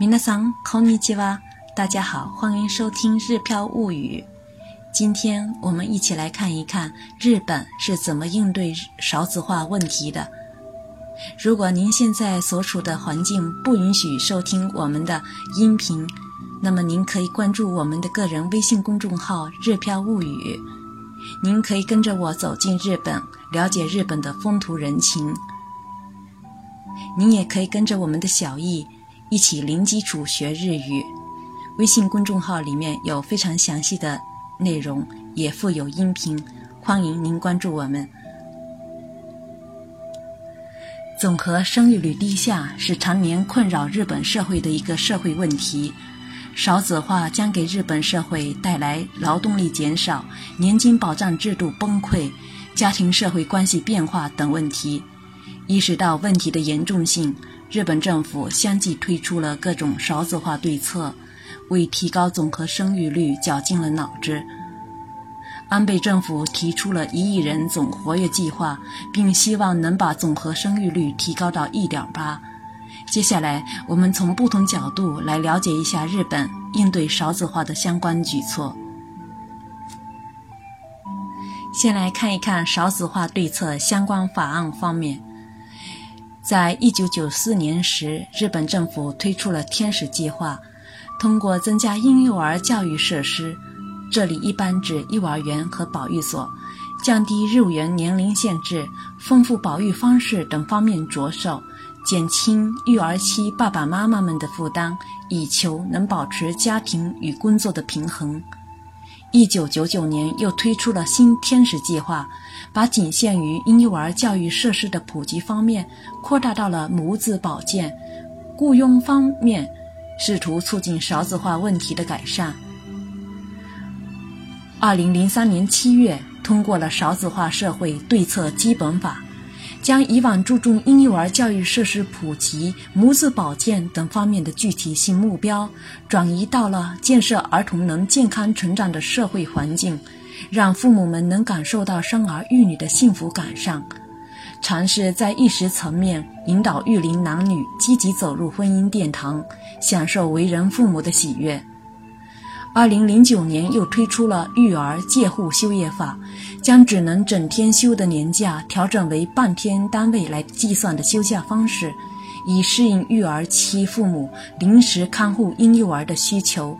皆さんこんにちは，大家好，欢迎收听《日飘物语》。今天我们一起来看一看日本是怎么应对少子化问题的。如果您现在所处的环境不允许收听我们的音频，那么您可以关注我们的个人微信公众号“日飘物语”，您可以跟着我走进日本，了解日本的风土人情。您也可以跟着我们的小易 一起零基础学日语。微信公众号里面有非常详细的内容，也附有音频，欢迎您关注我们。总和生育率低下是常年困扰日本社会的一个社会问题。少子化将给日本社会带来劳动力减少、年金保障制度崩溃、家庭社会关系变化等问题。意识到问题的严重性，日本政府相继推出了各种少子化对策，为提高总和生育率绞尽了脑汁。安倍政府提出了一亿人总活跃计划，并希望能把总和生育率提高到一点八。接下来，我们从不同角度来了解一下日本应对少子化的相关举措。先来看一看少子化对策相关法案方面。在一九九四年时，日本政府推出了“天使计划”，通过增加婴幼儿教育设施。这里一般指幼儿园和保育所，降低入园年龄限制，丰富保育方式等方面着手，减轻育儿期爸爸妈妈们的负担，以求能保持家庭与工作的平衡。一九九九年又推出了新天使计划，把仅限于婴幼儿教育设施的普及方面扩大到了母子保健、雇佣方面，试图促进少子化问题的改善。二零零三年七月，通过了《少子化社会对策基本法》，将以往注重婴幼儿教育设施普及、母子保健等方面的具体性目标，转移到了建设儿童能健康成长的社会环境，让父母们能感受到生儿育女的幸福感上，尝试在意识层面引导育龄男女积极走入婚姻殿堂，享受为人父母的喜悦。二零零九年又推出了育儿介护休业法，将只能整天休的年假调整为半天单位来计算的休假方式，以适应育儿期父母临时看护婴幼儿的需求。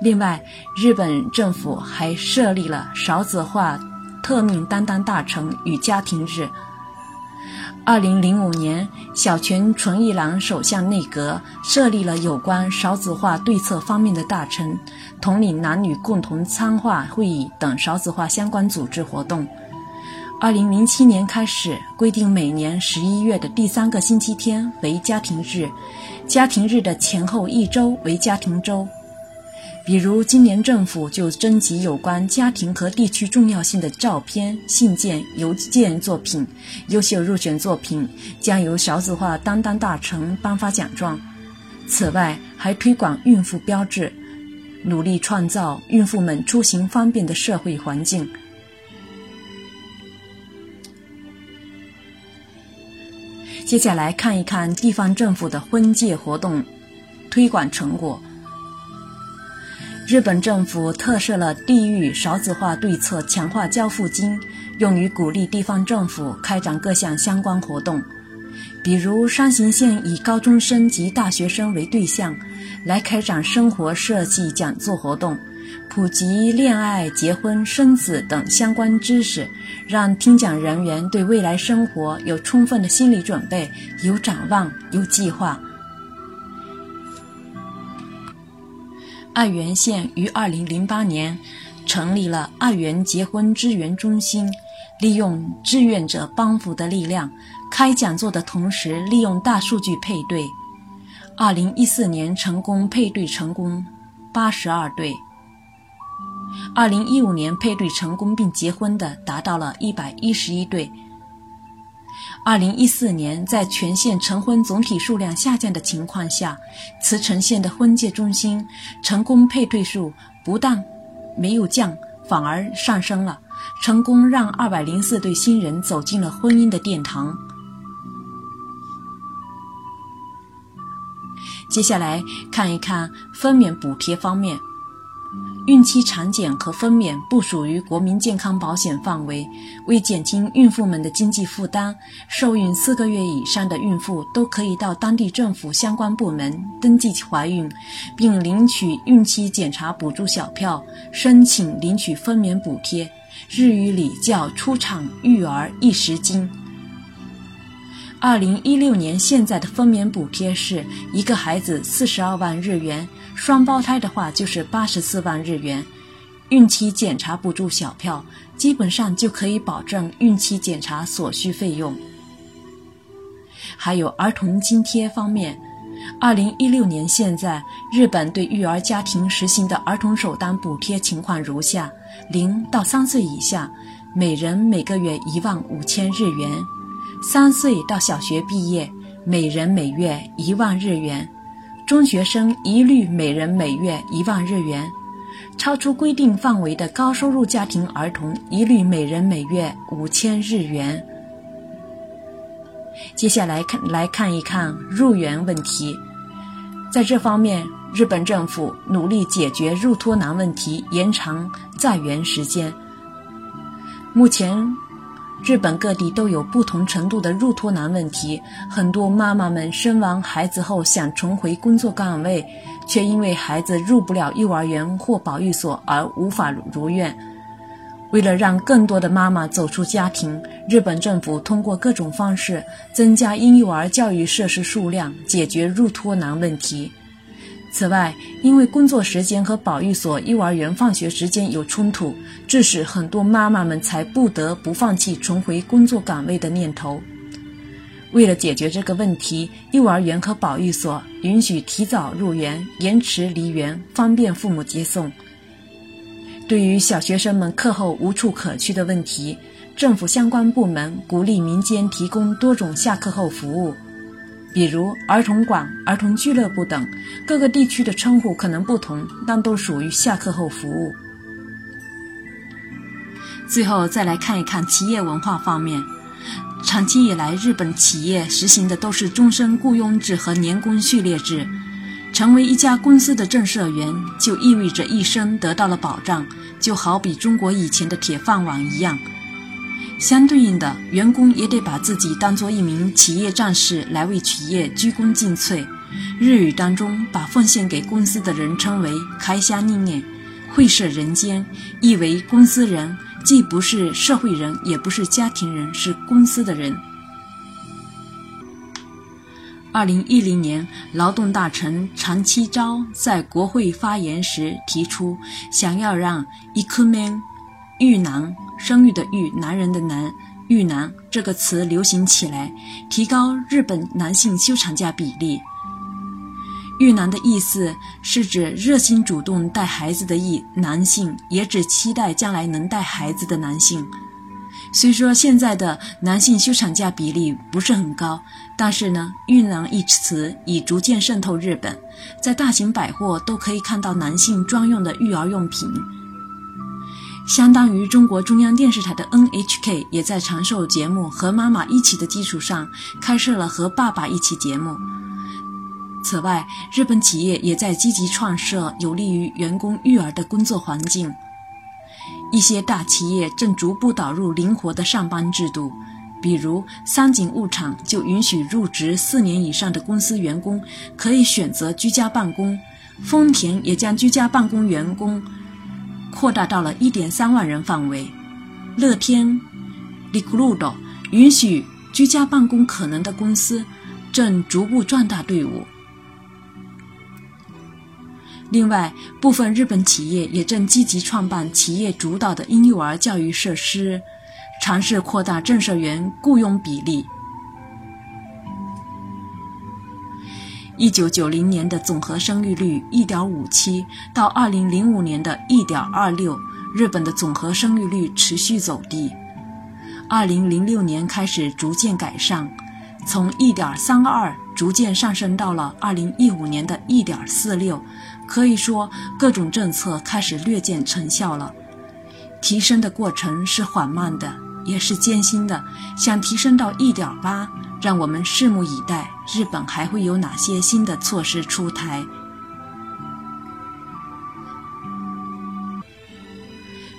另外，日本政府还设立了少子化特命担当大臣与家庭日。二零零五年，小泉纯一郎首相内阁设立了有关少子化对策方面的大臣，统领男女共同参化会议等少子化相关组织活动。二零零七年开始规定，每年十一月的第三个星期天为家庭日，家庭日的前后一周为家庭周。比如，今年政府就征集有关家庭和地区重要性的照片、信件、邮件作品，优秀入选作品将由少子化担当大臣颁发奖状。此外，还推广孕妇标志，努力创造孕妇们出行方便的社会环境。接下来看一看地方政府的婚介活动推广成果。日本政府特设了地域少子化对策强化交付金，用于鼓励地方政府开展各项相关活动。比如，山形县以高中生及大学生为对象，来开展生活设计讲座活动，普及恋爱、结婚、生子等相关知识，让听讲人员对未来生活有充分的心理准备，有展望，有计划。爱媛县于二零零八年成立了爱媛结婚支援中心，利用志愿者帮扶的力量，开讲座的同时利用大数据配对。二零一四年成功配对成功八十二对，二零一五年配对成功并结婚的达到了一百一十一对。二零一四年，在全县成婚总体数量下降的情况下，慈城县的婚介中心成功配对数不但没有降，反而上升了，成功让二百零四对新人走进了婚姻的殿堂。接下来看一看分娩补贴方面。孕期产检和分娩不属于国民健康保险范围。为减轻孕妇们的经济负担，受孕四个月以上的孕妇都可以到当地政府相关部门登记怀孕，并领取孕期检查补助小票，申请领取分娩补贴，日语里叫出厂育儿一时金。二零一六年现在的分娩补贴是一个孩子四十二万日元。双胞胎的话就是八十四万日元，孕期检查补助小票基本上就可以保证孕期检查所需费用。还有儿童津贴方面，二零一六年现在日本对育儿家庭实行的儿童首单补贴情况如下：零到三岁以下，每人每个月一万五千日元；三岁到小学毕业，每人每月一万日元。中学生一律每人每月一万日元，超出规定范围的高收入家庭儿童一律每人每月五千日元。接下来看来看一看入园问题，在这方面，日本政府努力解决入托难问题，延长在园时间。目前。日本各地都有不同程度的入托难问题，很多妈妈们生完孩子后想重回工作岗位，却因为孩子入不了幼儿园或保育所而无法如愿。为了让更多的妈妈走出家庭，日本政府通过各种方式增加婴幼儿教育设施数量，解决入托难问题。此外，因为工作时间和保育所、幼儿园放学时间有冲突，致使很多妈妈们才不得不放弃重回工作岗位的念头。为了解决这个问题，幼儿园和保育所允许提早入园、延迟离园，方便父母接送。对于小学生们课后无处可去的问题，政府相关部门鼓励民间提供多种下课后服务。比如儿童馆、儿童俱乐部等，各个地区的称呼可能不同，但都属于下课后服务。最后再来看一看企业文化方面，长期以来，日本企业实行的都是终身雇佣制和年功序列制。成为一家公司的正社员，就意味着一生得到了保障，就好比中国以前的铁饭碗一样。相对应的，员工也得把自己当做一名企业战士来为企业鞠躬尽瘁。日语当中把奉献给公司的人称为“开虾宁念”，会社人间，意为公司人，既不是社会人，也不是家庭人，是公司的人。二零一零年，劳动大臣长期昭在国会发言时提出，想要让 “ikumen” 育男。生育的育，男人的男，育男这个词流行起来，提高日本男性休产假比例。育男的意思是指热心主动带孩子的意男性，也指期待将来能带孩子的男性。虽说现在的男性休产假比例不是很高，但是呢，育男一词已逐渐渗透日本，在大型百货都可以看到男性专用的育儿用品。相当于中国中央电视台的 NHK 也在长寿节目和妈妈一起的基础上开设了和爸爸一起节目。此外，日本企业也在积极创设有利于员工育儿的工作环境。一些大企业正逐步导入灵活的上班制度，比如三井物产就允许入职四年以上的公司员工可以选择居家办公，丰田也将居家办公员工。扩大到了1.3万人范围，乐天、Likudo 允许居家办公可能的公司正逐步壮大队伍。另外，部分日本企业也正积极创办企业主导的婴幼儿教育设施，尝试扩大正社员雇佣比例。一九九零年的总和生育率一点五七，到二零零五年的一点二六，日本的总和生育率持续走低。二零零六年开始逐渐改善，从一点三二逐渐上升到了二零一五年的一点四六，可以说各种政策开始略见成效了。提升的过程是缓慢的，也是艰辛的，想提升到一点八，让我们拭目以待。日本还会有哪些新的措施出台？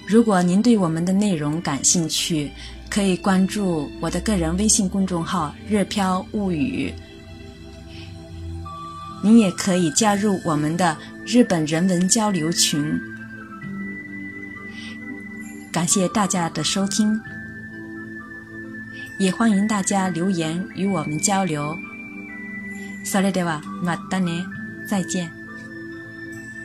如果您对我们的内容感兴趣，可以关注我的个人微信公众号“日飘物语”。您也可以加入我们的日本人文交流群。感谢大家的收听，也欢迎大家留言与我们交流。それではまたね，再见。